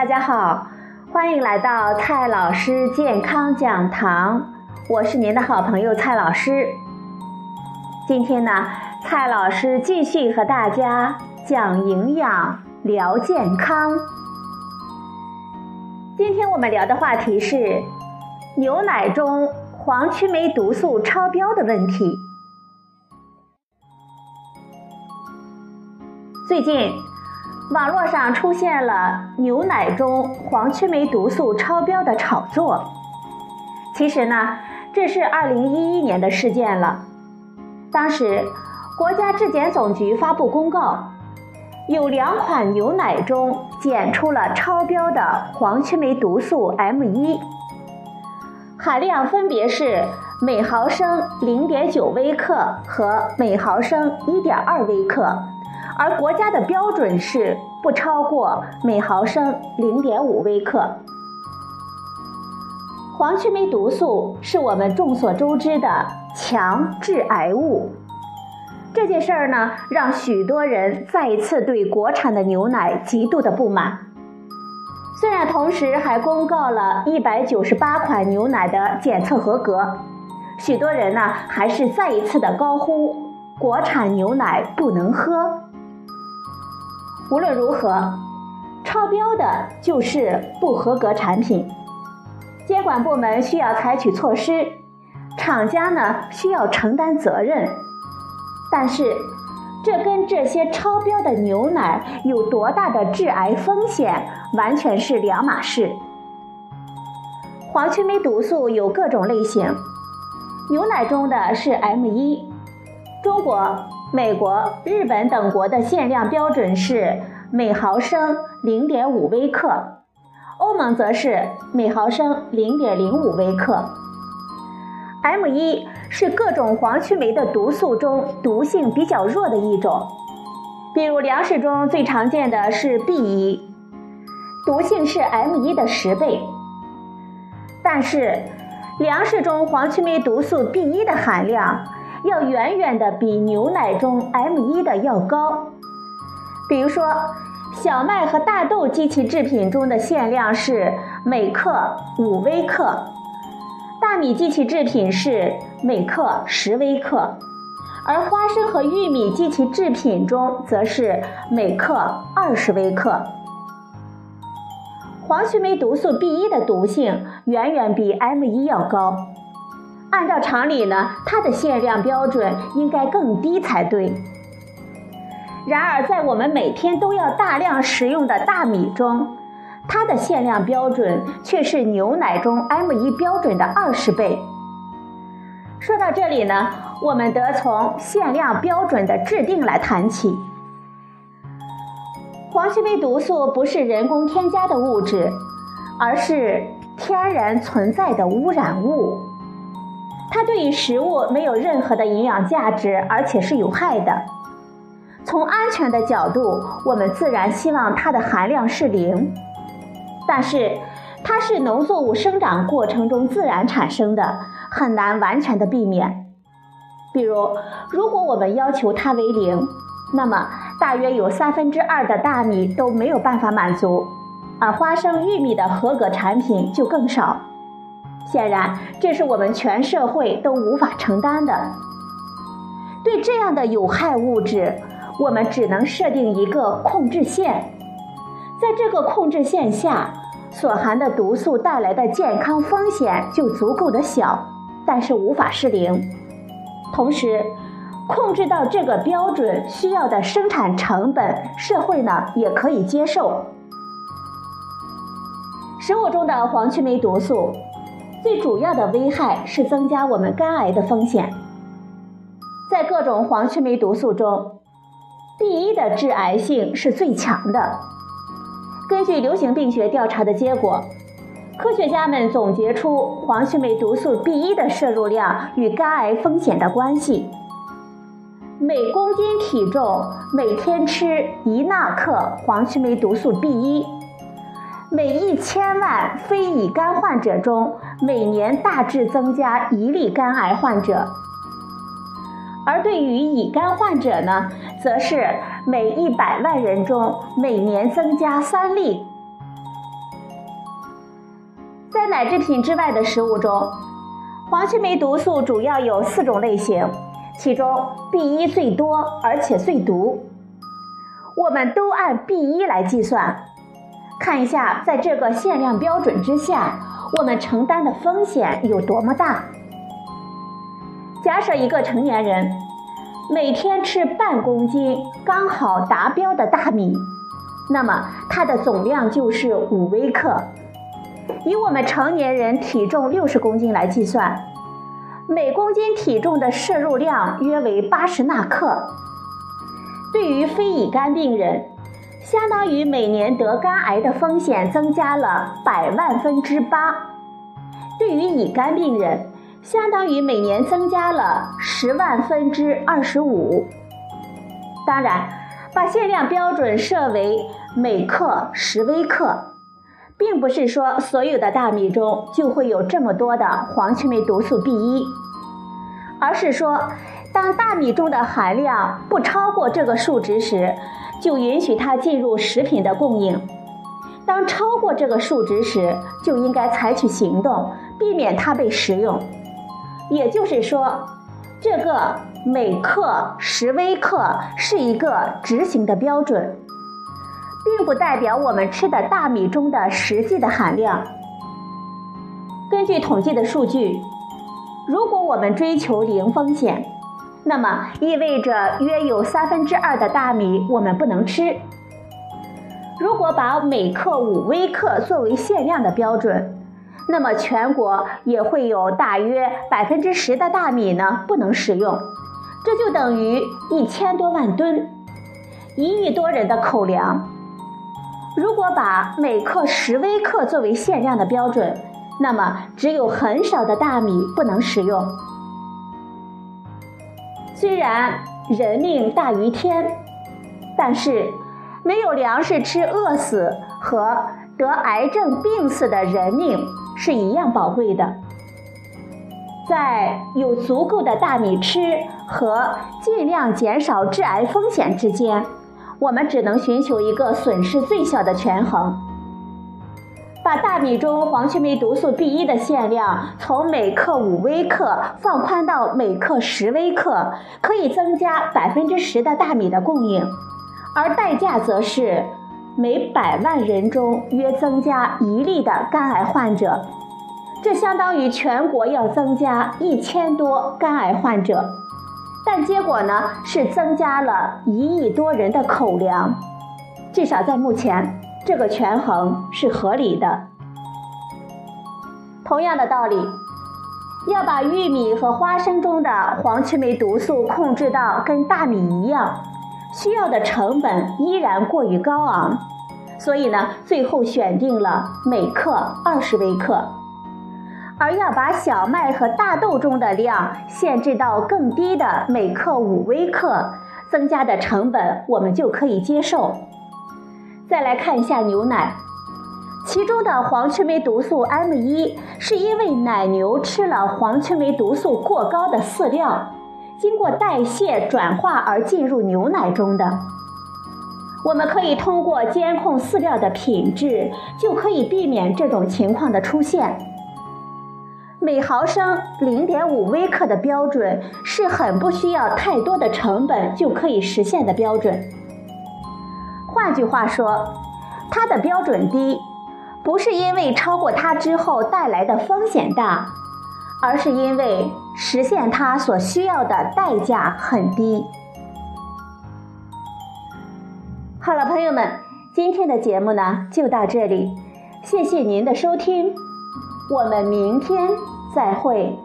大家好，欢迎来到蔡老师健康讲堂，我是您的好朋友蔡老师。今天呢，蔡老师继续和大家讲营养、聊健康。今天我们聊的话题是牛奶中黄曲霉毒素超标的问题。最近。网络上出现了牛奶中黄曲霉毒素超标的炒作。其实呢，这是二零一一年的事件了。当时，国家质检总局发布公告，有两款牛奶中检出了超标的黄曲霉毒素 M 一，含量分别是每毫升零点九微克和每毫升一点二微克。而国家的标准是不超过每毫升零点五微克。黄曲霉毒素是我们众所周知的强致癌物。这件事儿呢，让许多人再一次对国产的牛奶极度的不满。虽然同时还公告了一百九十八款牛奶的检测合格，许多人呢还是再一次的高呼国产牛奶不能喝。无论如何，超标的就是不合格产品，监管部门需要采取措施，厂家呢需要承担责任。但是，这跟这些超标的牛奶有多大的致癌风险完全是两码事。黄曲霉毒素有各种类型，牛奶中的是 M 一，中国。美国、日本等国的限量标准是每毫升零点五微克，欧盟则是每毫升零点零五微克。M 一是各种黄曲霉的毒素中毒性比较弱的一种，比如粮食中最常见的是 B 一，毒性是 M 一的十倍。但是，粮食中黄曲霉毒素 B 一的含量。要远远的比牛奶中 M 一的要高。比如说，小麦和大豆及其制品中的限量是每克五微克，大米及其制品是每克十微克，而花生和玉米及其制品中则是每克二十微克。黄曲霉毒素 B 一的毒性远远比 M 一要高。按照常理呢，它的限量标准应该更低才对。然而，在我们每天都要大量食用的大米中，它的限量标准却是牛奶中 M 一标准的二十倍。说到这里呢，我们得从限量标准的制定来谈起。黄曲霉毒素不是人工添加的物质，而是天然存在的污染物。它对于食物没有任何的营养价值，而且是有害的。从安全的角度，我们自然希望它的含量是零。但是，它是农作物生长过程中自然产生的，很难完全的避免。比如，如果我们要求它为零，那么大约有三分之二的大米都没有办法满足，而花生、玉米的合格产品就更少。显然，这是我们全社会都无法承担的。对这样的有害物质，我们只能设定一个控制线，在这个控制线下，所含的毒素带来的健康风险就足够的小，但是无法是零。同时，控制到这个标准需要的生产成本，社会呢也可以接受。食物中的黄曲霉毒素。最主要的危害是增加我们肝癌的风险。在各种黄曲霉毒素中，B 一的致癌性是最强的。根据流行病学调查的结果，科学家们总结出黄曲霉毒素 B 一的摄入量与肝癌风险的关系：每公斤体重每天吃一纳克黄曲霉毒素 B 一。每一千万非乙肝患者中，每年大致增加一例肝癌患者；而对于乙肝患者呢，则是每一百万人中每年增加三例。在奶制品之外的食物中，黄曲霉毒素主要有四种类型，其中 B 一最多，而且最毒。我们都按 B 一来计算，看一下在这个限量标准之下，我们承担的风险有多么大。假设一个成年人每天吃半公斤刚好达标的大米，那么它的总量就是五微克。以我们成年人体重六十公斤来计算，每公斤体重的摄入量约为八十纳克。对于非乙肝病人，相当于每年得肝癌的风险增加了百万分之八；对于乙肝病人，相当于每年增加了十万分之二十五。当然，把限量标准设为每克十微克，并不是说所有的大米中就会有这么多的黄曲霉毒素 B 一，而是说，当大米中的含量不超过这个数值时，就允许它进入食品的供应；当超过这个数值时，就应该采取行动，避免它被食用。也就是说，这个每克十微克是一个执行的标准，并不代表我们吃的大米中的实际的含量。根据统计的数据，如果我们追求零风险，那么意味着约有三分之二的大米我们不能吃。如果把每克五微克作为限量的标准，那么全国也会有大约百分之十的大米呢不能食用，这就等于一千多万吨，一亿多人的口粮。如果把每克十微克作为限量的标准，那么只有很少的大米不能食用。虽然人命大于天，但是没有粮食吃饿死和得癌症病死的人命。是一样宝贵的，在有足够的大米吃和尽量减少致癌风险之间，我们只能寻求一个损失最小的权衡。把大米中黄曲霉毒素 B 一的限量从每克五微克放宽到每克十微克，可以增加百分之十的大米的供应，而代价则是。每百万人中约增加一例的肝癌患者，这相当于全国要增加一千多肝癌患者。但结果呢是增加了一亿多人的口粮，至少在目前，这个权衡是合理的。同样的道理，要把玉米和花生中的黄曲霉毒素控制到跟大米一样。需要的成本依然过于高昂，所以呢，最后选定了每克二十微克，而要把小麦和大豆中的量限制到更低的每克五微克，增加的成本我们就可以接受。再来看一下牛奶，其中的黄曲霉毒素 M 一是因为奶牛吃了黄曲霉毒素过高的饲料。经过代谢转化而进入牛奶中的，我们可以通过监控饲料的品质，就可以避免这种情况的出现。每毫升零点五微克的标准是很不需要太多的成本就可以实现的标准。换句话说，它的标准低，不是因为超过它之后带来的风险大。而是因为实现它所需要的代价很低。好了，朋友们，今天的节目呢就到这里，谢谢您的收听，我们明天再会。